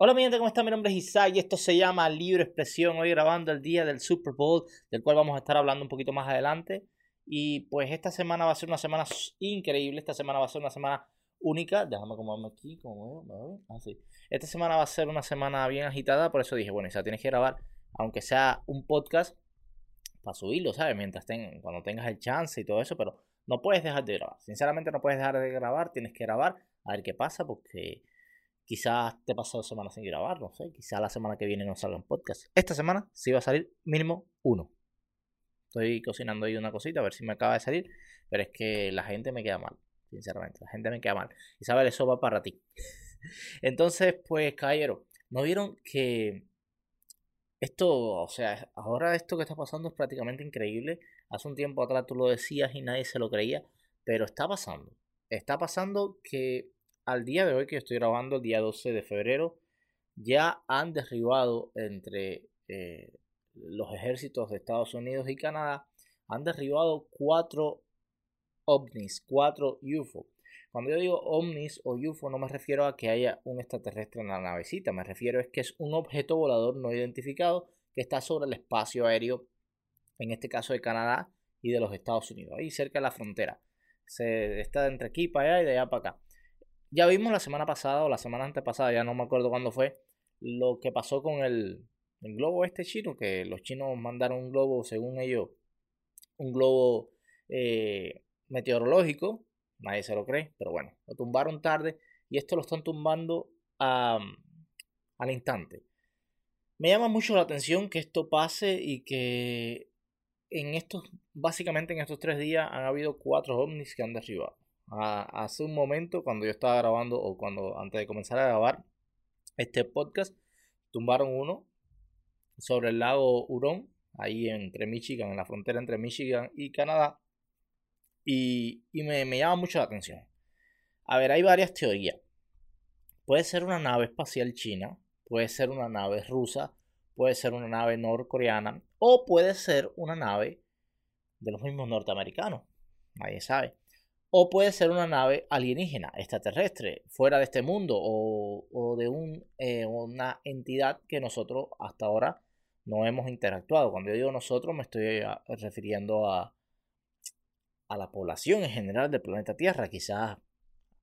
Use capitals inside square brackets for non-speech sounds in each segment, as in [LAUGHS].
Hola mi gente, ¿cómo están? Mi nombre es Isaac y esto se llama Libre Expresión. Hoy grabando el día del Super Bowl, del cual vamos a estar hablando un poquito más adelante. Y pues esta semana va a ser una semana increíble, esta semana va a ser una semana única. Déjame acomodarme aquí, como veo, así. Ah, esta semana va a ser una semana bien agitada, por eso dije, bueno, Isaac, tienes que grabar, aunque sea un podcast, para subirlo, ¿sabes? Mientras ten, cuando tengas el chance y todo eso, pero no puedes dejar de grabar. Sinceramente no puedes dejar de grabar, tienes que grabar, a ver qué pasa, porque Quizás te pasó dos semanas sin grabar, no sé. Quizás la semana que viene no salga un podcast. Esta semana sí va a salir mínimo uno. Estoy cocinando ahí una cosita a ver si me acaba de salir. Pero es que la gente me queda mal. Sinceramente, la gente me queda mal. Isabel, eso va para ti. [LAUGHS] Entonces, pues, caballero, ¿no vieron que esto, o sea, ahora esto que está pasando es prácticamente increíble? Hace un tiempo atrás tú lo decías y nadie se lo creía, pero está pasando. Está pasando que al día de hoy que estoy grabando, el día 12 de febrero, ya han derribado entre eh, los ejércitos de Estados Unidos y Canadá, han derribado cuatro ovnis, cuatro UFO. Cuando yo digo ovnis o UFO no me refiero a que haya un extraterrestre en la navecita, me refiero a que es un objeto volador no identificado que está sobre el espacio aéreo, en este caso de Canadá y de los Estados Unidos, ahí cerca de la frontera. Se está entre aquí para allá y de allá para acá. Ya vimos la semana pasada o la semana antepasada, ya no me acuerdo cuándo fue, lo que pasó con el, globo este chino, que los chinos mandaron un globo, según ellos, un globo eh, meteorológico, nadie se lo cree, pero bueno, lo tumbaron tarde y esto lo están tumbando al instante. Me llama mucho la atención que esto pase y que en estos, básicamente en estos tres días han habido cuatro ovnis que han derribado hace un momento, cuando yo estaba grabando o cuando antes de comenzar a grabar este podcast, tumbaron uno sobre el lago Hurón, ahí entre Michigan, en la frontera entre Michigan y Canadá, y, me, me llama mucho la atención. A ver, hay varias teorías. Puede ser una nave espacial china, puede ser una nave rusa, puede ser una nave norcoreana o puede ser una nave de los mismos norteamericanos. Nadie sabe o puede ser una nave alienígena, extraterrestre, fuera de este mundo, o, de un, eh, una entidad que nosotros hasta ahora no hemos interactuado. Cuando yo digo nosotros me estoy ah, refiriendo a, a la población en general del planeta Tierra. Quizás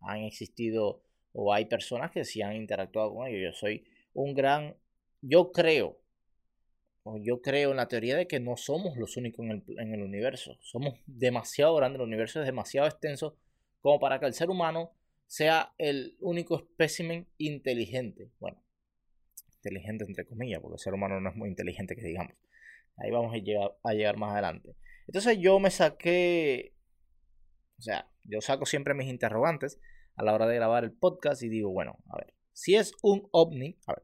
han existido o hay personas que sí han interactuado con ellos. Yo soy un gran, yo creo, yo creo en la teoría de que no somos los únicos en el, universo. Somos demasiado grandes, el universo es demasiado extenso como para que el ser humano sea el único espécimen inteligente. Bueno, inteligente entre comillas, porque el ser humano no es muy inteligente que digamos. Ahí vamos a llegar, a llegar más adelante. Entonces yo me saqué, o sea, yo saco siempre mis interrogantes a la hora de grabar el podcast y digo, bueno, a ver, si es un ovni, a ver,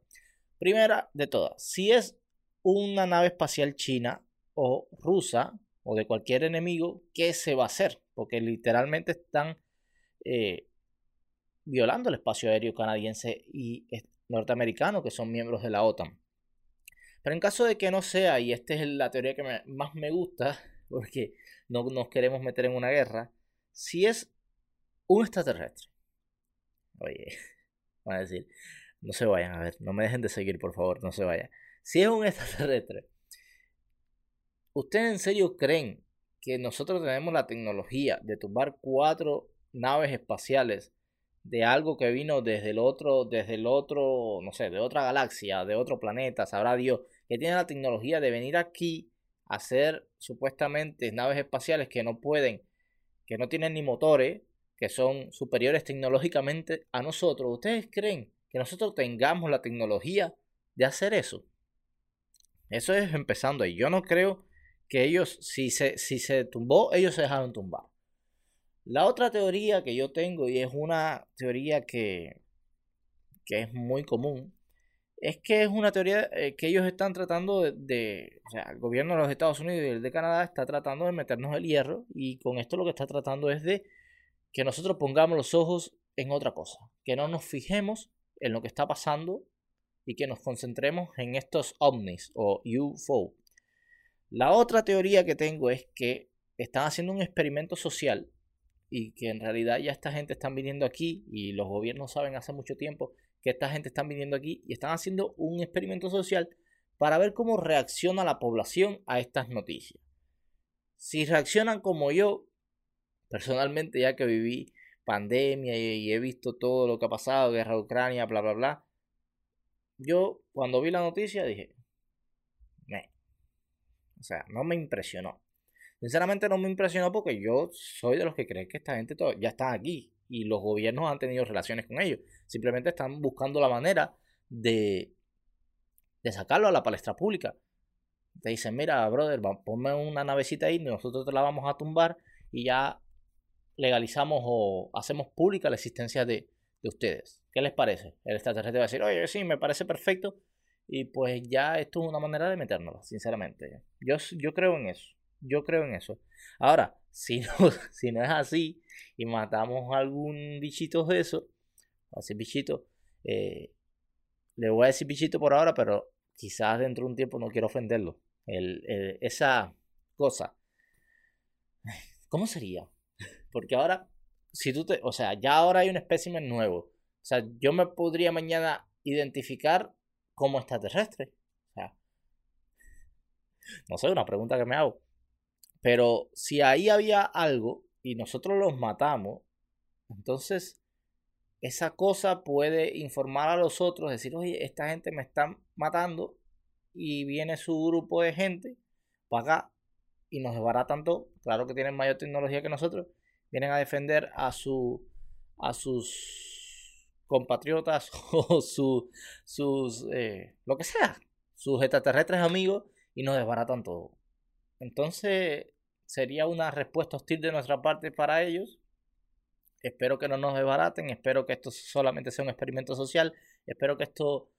primera de todas, si es una nave espacial china o rusa o de cualquier enemigo, ¿qué se va a hacer? Porque literalmente están eh, violando el espacio aéreo canadiense y norteamericano, que son miembros de la OTAN. Pero en caso de que no sea, y esta es la teoría que más me gusta, [LAUGHS] porque no nos queremos meter en una guerra, si es un extraterrestre, oye, [LAUGHS] van a decir, no se vayan a ver, no me dejen de seguir, por favor, no se vayan. Si es un [LAUGHS] extraterrestre, ¿ustedes en serio creen que nosotros tenemos la tecnología de tumbar cuatro naves espaciales de algo que vino desde el otro, desde el otro, no sé, de otra galaxia, de otro planeta, sabrá Dios, que tiene la tecnología de venir aquí a hacer supuestamente naves espaciales que no pueden, que no tienen ni motores, que son superiores tecnológicamente a nosotros. ¿Ustedes creen que nosotros tengamos la tecnología de hacer eso? Eso es empezando ahí. Yo no creo que ellos, si se, si se tumbó, ellos se dejaron tumbar. La otra teoría que yo tengo, y es una teoría que, que es muy común, es que es una teoría eh, que ellos están tratando de, o sea, el gobierno de los Estados Unidos y el de Canadá está tratando de meternos el hierro y con esto lo que está tratando es de que nosotros pongamos los ojos en otra cosa, que no nos fijemos en lo que está pasando y que nos concentremos en estos ovnis o UFO. La otra teoría que tengo es que están haciendo un experimento social y que en realidad ya esta gente están viniendo aquí y los gobiernos saben hace mucho tiempo que esta gente están viniendo aquí y están haciendo un experimento social para ver cómo reacciona la población a estas noticias. Si reaccionan como yo, personalmente ya que viví pandemia y, he visto todo lo que ha pasado, guerra de Ucrania, bla, bla, bla, yo cuando vi la noticia dije, me. O sea, no me impresionó. Sinceramente no me impresionó porque yo soy de los que creen que esta gente ya está aquí y los gobiernos han tenido relaciones con ellos. Simplemente están buscando la manera de, sacarlo a la palestra pública. Te dicen, mira, brother, ponme una navecita ahí, nosotros te la vamos a tumbar y ya legalizamos o hacemos pública la existencia de ustedes. ¿Qué les parece? El extraterrestre va a decir, oye, sí, me parece perfecto. Y pues ya esto es una manera de meternos, sinceramente. Yo, yo creo en eso. Yo creo en eso. Ahora, [LAUGHS] si no, si no es así y matamos algún bichito de eso, así bichito, eh, le voy a decir bichito por ahora, pero quizás dentro de un tiempo no quiero ofenderlo. Esa cosa. ¿Cómo sería? [LAUGHS] Porque ahora, si tú te, o sea, ya ahora hay un espécimen nuevo. O sea, yo me podría mañana identificar como extraterrestre. O sea, no sé, una pregunta que me hago. Pero si ahí había algo y nosotros los matamos, entonces esa cosa puede informar a los otros, decir, oye, esta gente me está matando y viene su grupo de gente para acá y nos desbaratan todo. Claro que tienen mayor tecnología que nosotros. Vienen a defender a, su, a sus compatriotas [LAUGHS] o su, sus, eh, lo que sea, sus extraterrestres amigos y nos desbaratan todo. Entonces, sería una respuesta hostil de nuestra parte para ellos. Espero que no nos desbaraten, espero que esto solamente sea un experimento social, espero que esto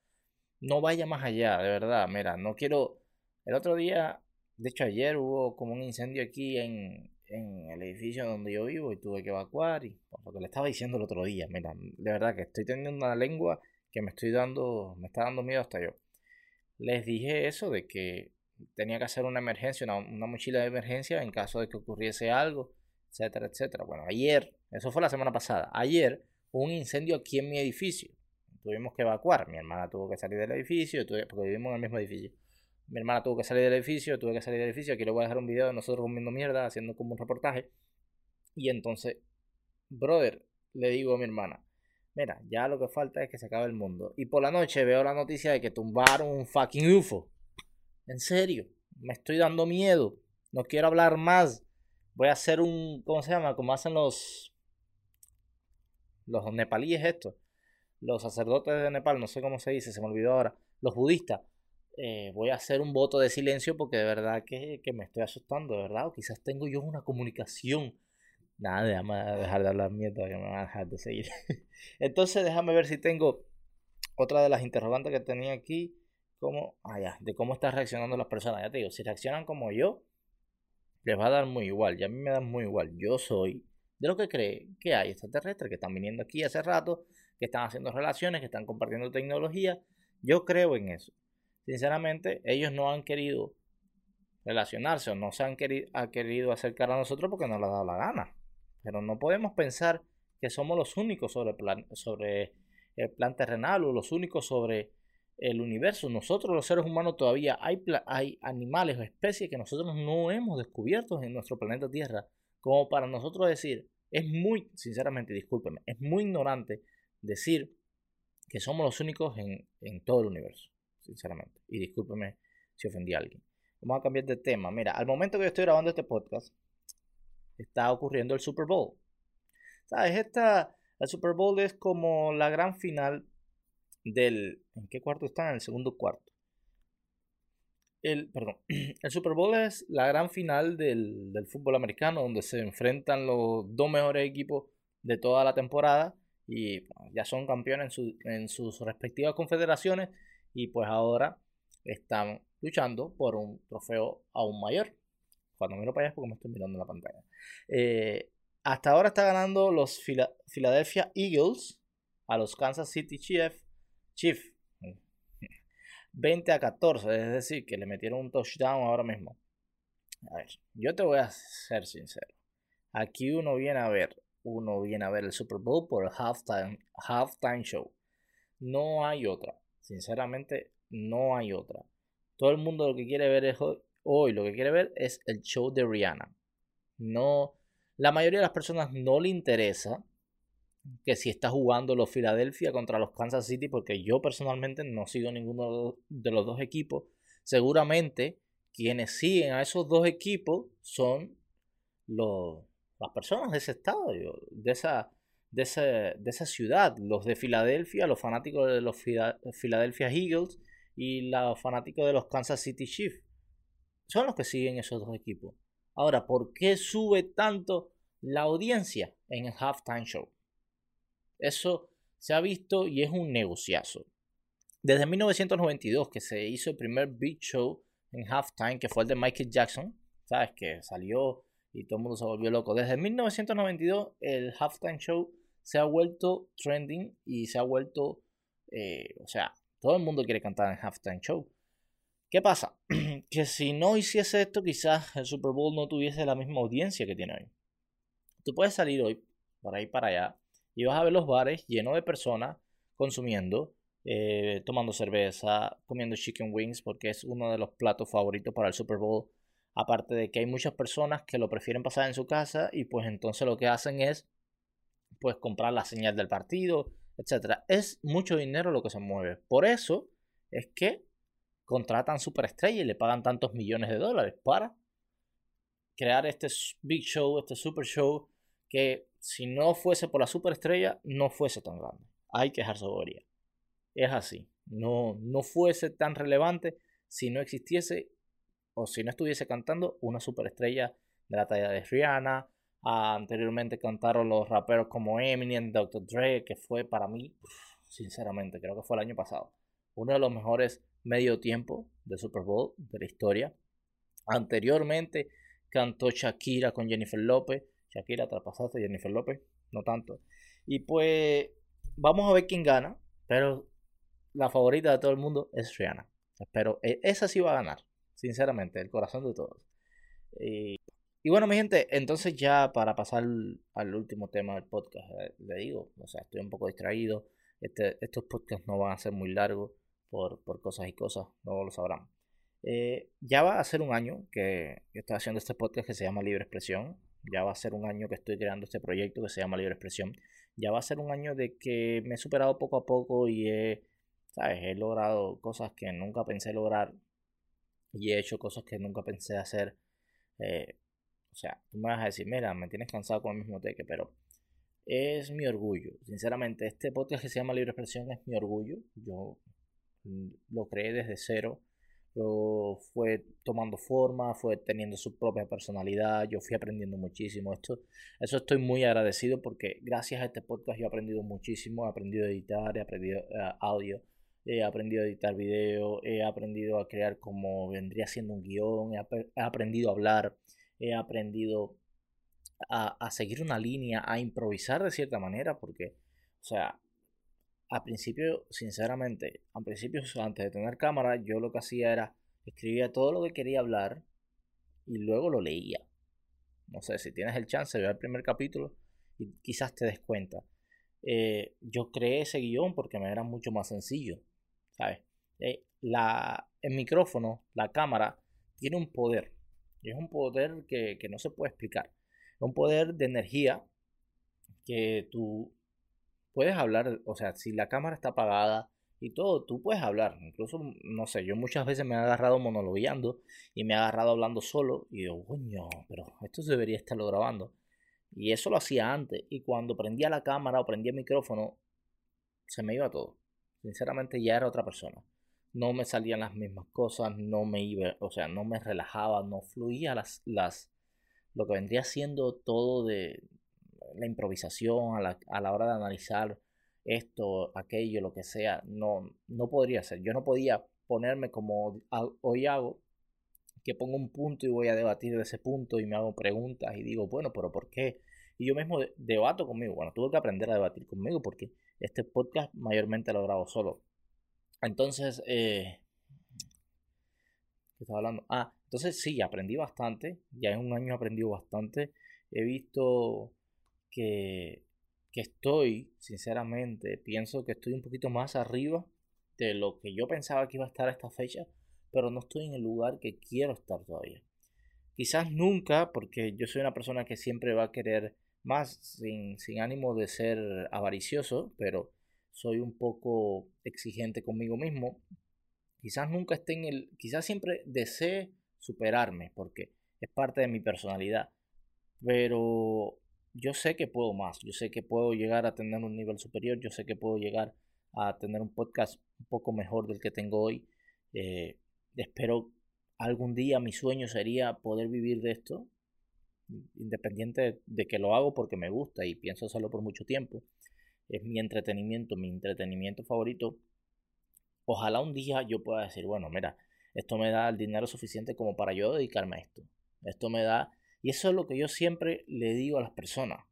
no vaya más allá, de verdad. Mira, no quiero... El otro día, de hecho ayer hubo como un incendio aquí en, en el edificio donde yo vivo y tuve que evacuar y lo que le estaba diciendo el otro día, mira, de verdad que estoy teniendo una lengua que me estoy dando, me está dando miedo hasta yo. Les dije eso de que tenía que hacer una emergencia, una, mochila de emergencia en caso de que ocurriese algo, etcétera, etcétera. Bueno, ayer, eso fue la semana pasada, ayer hubo un incendio aquí en mi edificio. Tuvimos que evacuar. Mi hermana tuvo que salir del edificio, porque vivimos en el mismo edificio. Mi hermana tuvo que salir del edificio, tuve que salir del edificio. Aquí le voy a dejar un video de nosotros comiendo mierda, haciendo como un reportaje. Y entonces, brother, le digo a mi hermana, mira, ya lo que falta es que se acabe el mundo. Y por la noche veo la noticia de que tumbaron un fucking UFO. En serio, me estoy dando miedo. No quiero hablar más. Voy a hacer un, ¿cómo se llama? Como hacen los los nepalíes estos. Los sacerdotes de Nepal, no sé cómo se dice, se me olvidó ahora. Los budistas. Eh, voy a hacer un voto de silencio porque de verdad que, me estoy asustando, de verdad. O quizás tengo yo una comunicación. Nada, déjame dejar de hablar mierda que me van a dejar de seguir. [LAUGHS] Entonces déjame ver si tengo otra de las interrogantes que tenía aquí cómo, ah, de cómo están reaccionando las personas. Ya te digo, si reaccionan como yo, les va a dar muy igual. Ya a mí me da muy igual. Yo soy de lo que cree que hay extraterrestres que están viniendo aquí hace rato, que están haciendo relaciones, que están compartiendo tecnología. Yo creo en eso. Sinceramente, ellos no han querido relacionarse o no se han querido, ha querido acercar a nosotros porque no les ha dado la gana. Pero no podemos pensar que somos los únicos sobre, plan, sobre el plan terrenal o los únicos sobre el universo. Nosotros los seres humanos todavía hay, hay animales o especies que nosotros no hemos descubierto en nuestro planeta Tierra. Como para nosotros decir, es muy, sinceramente, discúlpeme, es muy ignorante decir que somos los únicos en, en todo el universo, sinceramente. Y discúlpeme si ofendí a alguien. Vamos a cambiar de tema. Mira, al momento que yo estoy grabando este podcast, está ocurriendo el Super Bowl. ¿Sabes? Esta, el Super Bowl es como la gran final del... ¿En qué cuarto están? En el segundo cuarto. El, perdón, [CLEARS THROAT] el Super Bowl es la gran final del, del fútbol americano donde se enfrentan los dos mejores equipos de toda la temporada y ya son campeones en, en, sus respectivas confederaciones y pues ahora están luchando por un trofeo aún mayor. Cuando miro para allá es porque me estoy mirando en la pantalla. Eh, hasta ahora está ganando los Philadelphia Eagles a los Kansas City Chiefs Chief. 20 a 14, es decir, que le metieron un touchdown ahora mismo. A ver, yo te voy a ser sincero. Aquí uno viene a ver, uno viene a ver el Super Bowl por el halftime, halftime show. No hay otra. Sinceramente, no hay otra. Todo el mundo lo que quiere ver hoy, lo que quiere ver es el show de Rihanna. No, la mayoría de las personas no le interesa que si está jugando los Philadelphia contra los Kansas City, porque yo personalmente no sigo ninguno de los dos equipos. Seguramente quienes siguen a esos dos equipos son los, las personas de ese estado, de esa, de, de esa ciudad, los de Filadelfia, los fanáticos de los Philadelphia Eagles y los fanáticos de los Kansas City Chiefs. Son los que siguen esos dos equipos. Ahora, ¿por qué sube tanto la audiencia en el halftime show? Eso se ha visto y es un negociazo. Desde 1992 que se hizo el primer Big Show en halftime, que fue el de Michael Jackson, ¿sabes? Que salió y todo el mundo se volvió loco. Desde 1992 el halftime show se ha vuelto trending y se ha vuelto, eh, o sea, todo el mundo quiere cantar en halftime show. ¿Qué pasa? [CLEARS THROAT] que si no hiciese esto, quizás el Super Bowl no tuviese la misma audiencia que tiene hoy. Tú puedes salir hoy, por ahí para allá, y vas a ver los bares llenos de personas consumiendo, eh, tomando cerveza, comiendo chicken wings, porque es uno de los platos favoritos para el Super Bowl. Aparte de que hay muchas personas que lo prefieren pasar en su casa y pues entonces lo que hacen es pues comprar la señal del partido, etcétera. Es mucho dinero lo que se mueve. Por eso es que contratan superestrellas y le pagan tantos millones de dólares para crear este big show, este super show que si no fuese por la superestrella no fuese tan grande. Hay que dejar sobería. Es así. No, no fuese tan relevante si no existiese o si no estuviese cantando una superestrella de la talla de Rihanna. Anteriormente cantaron los raperos como Eminem, Dr. Dre, que fue para mí, sinceramente, creo que fue el año pasado, uno de los mejores medio tiempo de Super Bowl de la historia. Anteriormente cantó Shakira con Jennifer López. Shakira traspasaste Jennifer López, no tanto. Y pues vamos a ver quién gana, pero la favorita de todo el mundo es Rihanna. Pero e, esa sí va a ganar sinceramente, el corazón de todos. Y, bueno, mi gente, entonces ya para pasar al último tema del podcast, eh, le digo, o sea, estoy un poco distraído. Este, estos podcasts no van a ser muy largos por, cosas y cosas, no lo sabrán. Eh, ya va a ser un año que, estoy haciendo este podcast que se llama Libre Expresión. Ya va a ser un año que estoy creando este proyecto que se llama Libre Expresión. Ya va a ser un año de que me he superado poco a poco y he, ¿sabes? he logrado cosas que nunca pensé lograr y he hecho cosas que nunca pensé hacer. Eh, o sea, tú me vas a decir, mira, me tienes cansado con el mismo teque, pero es mi orgullo. Sinceramente, este podcast que se llama Libre Expresión es mi orgullo. Yo mm, lo creé desde cero. Lo fue tomando forma, fue teniendo su propia personalidad. Yo fui aprendiendo muchísimo. Esto, eso estoy muy agradecido porque gracias a este podcast yo he aprendido muchísimo. He aprendido a editar, he aprendido uh, audio he aprendido a editar video, he aprendido a crear como vendría siendo un guion, he, aprendido a hablar, he aprendido a, seguir una línea, a improvisar de cierta manera, porque, o sea, al principio, sinceramente, al principio, antes de tener cámara, yo lo que hacía era escribía todo lo que quería hablar y luego lo leía. No sé, si tienes el chance, ve el primer capítulo y quizás te des cuenta. Eh, yo creé ese guion porque me era mucho más sencillo. ¿sabes? Eh, el micrófono, la cámara, tiene un poder. Es un poder que, no se puede explicar. Es un poder de energía que tú puedes hablar, o sea, si la cámara está apagada y todo, tú puedes hablar. Incluso, no sé, yo muchas veces me he agarrado monologueando y me he agarrado hablando solo y digo, coño, pero esto debería estarlo grabando. Y eso lo hacía antes. Y cuando prendía la cámara o prendía el micrófono, se me iba todo. Sinceramente ya era otra persona. No me salían las mismas cosas, no me iba, o sea, no me relajaba, no fluía las, las, lo que vendría siendo todo de la improvisación a la, a la hora de analizar esto, aquello, lo que sea, no, no podría ser. Yo no podía ponerme como hoy hago, que pongo un punto y voy a debatir de ese punto y me hago preguntas y digo, bueno, pero ¿por qué? Y yo mismo debato conmigo. Bueno, tuve que aprender a debatir conmigo porque este podcast mayormente lo grabo solo. Entonces, eh, ¿qué estaba hablando? Ah, entonces sí, aprendí bastante. Ya en un año he aprendido bastante. He visto que, que estoy, sinceramente, pienso que estoy un poquito más arriba de lo que yo pensaba que iba a estar a esta fecha, pero no estoy en el lugar que quiero estar todavía. Quizás nunca, porque yo soy una persona que siempre va a querer más sin, sin ánimo de ser avaricioso, pero soy un poco exigente conmigo mismo. Quizás nunca esté en el, quizás siempre desee superarme, porque es parte de mi personalidad. Pero yo sé que puedo más, yo sé que puedo llegar a tener un nivel superior, yo sé que puedo llegar a tener un podcast un poco mejor del que tengo hoy. Eh, espero algún día mi sueño sería poder vivir de esto, independiente de que lo hago porque me gusta y pienso hacerlo por mucho tiempo. Es mi entretenimiento, mi entretenimiento favorito. Ojalá un día yo pueda decir, bueno, mira, esto me da el dinero suficiente como para yo dedicarme a esto. Esto me da... Y eso es lo que yo siempre le digo a las personas.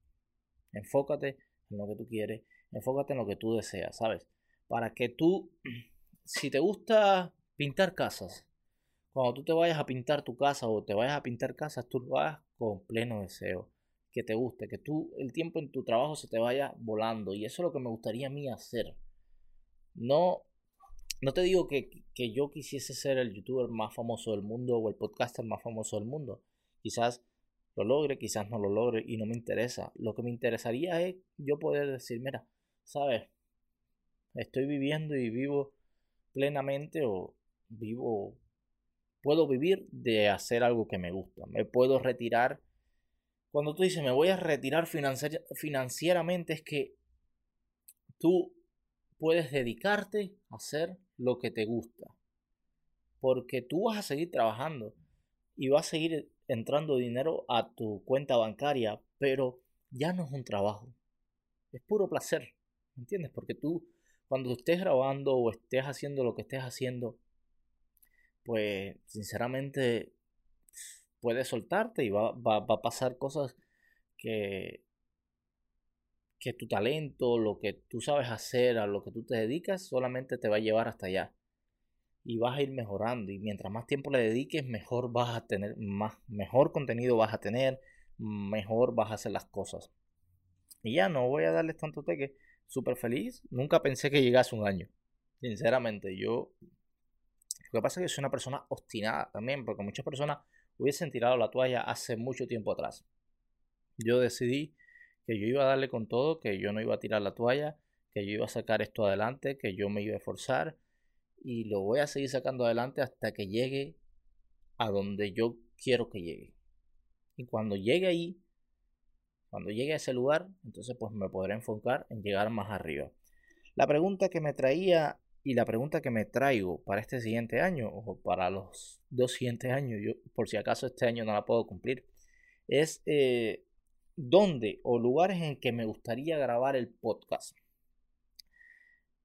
Enfócate en lo que tú quieres, enfócate en lo que tú deseas, ¿sabes? Para que tú, [CLEARS THROAT] si te gusta pintar casas, cuando tú te vayas a pintar tu casa o te vayas a pintar casas, tú lo hagas con pleno deseo, que te guste, que tú el tiempo en tu trabajo se te vaya volando y eso es lo que me gustaría a mí hacer. No, no te digo que, que yo quisiese ser el youtuber más famoso del mundo o el podcaster más famoso del mundo. Quizás lo logre, quizás no lo logre y no me interesa. Lo que me interesaría es yo poder decir, mira, sabes, estoy viviendo y vivo plenamente o vivo puedo vivir de hacer algo que me gusta. Me puedo retirar. Cuando tú dices me voy a retirar financieramente es que tú puedes dedicarte a hacer lo que te gusta. Porque tú vas a seguir trabajando y va a seguir entrando dinero a tu cuenta bancaria, pero ya no es un trabajo. Es puro placer. ¿Entiendes? Porque tú, cuando estés grabando o estés haciendo lo que estés haciendo, pues sinceramente puedes soltarte y va, a pasar cosas que, que tu talento, lo que tú sabes hacer, a lo que tú te dedicas, solamente te va a llevar hasta allá. Y vas a ir mejorando. Y mientras más tiempo le dediques, mejor vas a tener, más, mejor contenido vas a tener, mejor vas a hacer las cosas. Y ya no voy a darles tanto teque. Súper feliz. Nunca pensé que llegase un año. Sinceramente, yo lo que pasa es que soy una persona obstinada también, porque muchas personas hubiesen tirado la toalla hace mucho tiempo atrás. Yo decidí que yo iba a darle con todo, que yo no iba a tirar la toalla, que yo iba a sacar esto adelante, que yo me iba a esforzar y lo voy a seguir sacando adelante hasta que llegue a donde yo quiero que llegue. Y cuando llegue ahí, cuando llegue a ese lugar, entonces pues me podré enfocar en llegar más arriba. La pregunta que me traía y la pregunta que me traigo para este siguiente año o para los dos siguientes años, yo por si acaso este año no la puedo cumplir, es eh, dónde o lugares en que me gustaría grabar el podcast.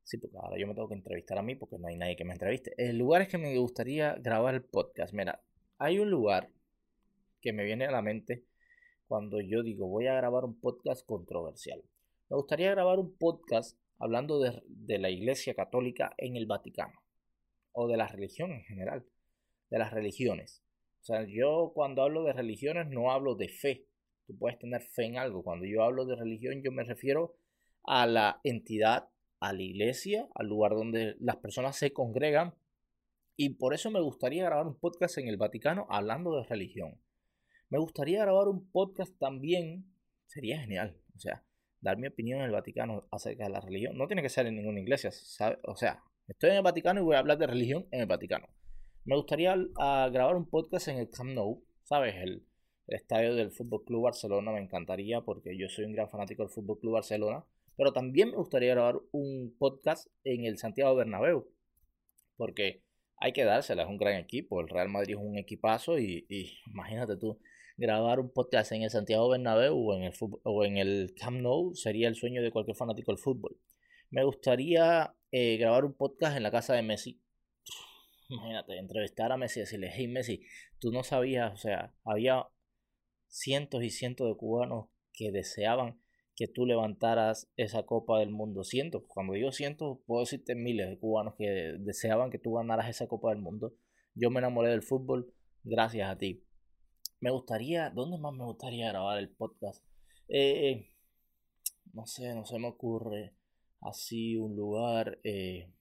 Sí, porque ahora yo me tengo que entrevistar a mí porque no hay nadie que me entreviste. Eh, lugares que me gustaría grabar el podcast. Mira, hay un lugar que me viene a la mente cuando yo digo voy a grabar un podcast controversial. Me gustaría grabar un podcast hablando de, la Iglesia Católica en el Vaticano, o de la religión en general, de las religiones. O sea, yo cuando hablo de religiones no hablo de fe. Tú puedes tener fe en algo. Cuando yo hablo de religión yo me refiero a la entidad, a la iglesia, al lugar donde las personas se congregan. Y por eso me gustaría grabar un podcast en el Vaticano hablando de religión. Me gustaría grabar un podcast también, sería genial. O sea, dar mi opinión en el Vaticano acerca de la religión. No tiene que ser en ninguna iglesia, O sea, estoy en el Vaticano y voy a hablar de religión en el Vaticano. Me gustaría grabar un podcast en el Camp Nou, ¿sabes? El, estadio del Fútbol Club Barcelona me encantaría porque yo soy un gran fanático del Fútbol Club Barcelona. Pero también me gustaría grabar un podcast en el Santiago Bernabéu. Porque hay que dársela, es un gran equipo. El Real Madrid es un equipazo y imagínate tú, grabar un podcast en el Santiago Bernabéu o en el, o en el Camp Nou sería el sueño de cualquier fanático del fútbol. Me gustaría eh, grabar un podcast en la casa de Messi. Imagínate, entrevistar a Messi decirle, hey Messi, tú no sabías, o sea, había cientos y cientos de cubanos que deseaban que tú levantaras esa Copa del Mundo. Cientos, cuando digo cientos, puedo decirte miles de cubanos que deseaban que tú ganaras esa Copa del Mundo. Yo me enamoré del fútbol gracias a ti. Me gustaría, ¿dónde más me gustaría grabar el podcast? Eh, no sé, no se me ocurre así un lugar eh,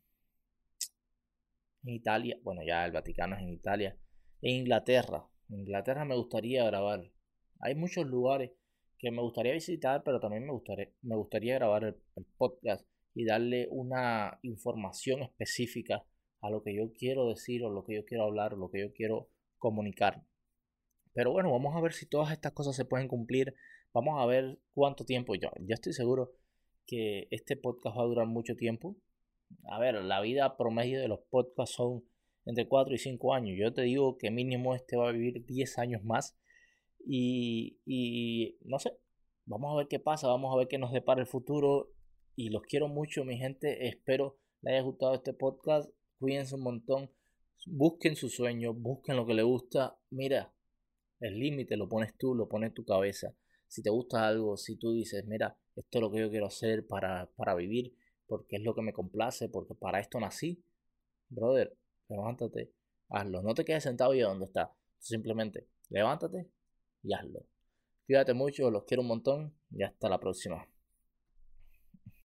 en Italia, bueno ya el Vaticano es en Italia, en Inglaterra, en Inglaterra me gustaría grabar. Hay muchos lugares que me gustaría visitar, pero también me gustaría, me gustaría grabar el, el podcast y darle una información específica a lo que yo quiero decir o lo que yo quiero hablar o lo que yo quiero comunicar. Pero bueno, vamos a ver si todas estas cosas se pueden cumplir. Vamos a ver cuánto tiempo. Yo, yo estoy seguro que este podcast va a durar mucho tiempo. A ver, la vida promedio de los podcasts son entre 4 y 5 años. Yo te digo que mínimo este va a vivir 10 años más. Y, y no sé, vamos a ver qué pasa, vamos a ver qué nos depara el futuro. Y los quiero mucho, mi gente. Espero les haya gustado este podcast. Cuídense un montón. Busquen su sueño, busquen lo que les gusta. Mira, el límite lo pones tú, lo pones tu cabeza. Si te gusta algo, si tú dices, mira, esto es lo que yo quiero hacer para, para vivir, porque es lo que me complace, porque para esto nací, brother, levántate, hazlo. No te quedes sentado y donde está. Simplemente levántate y hazlo. Cuídate mucho, los quiero un montón y hasta la próxima.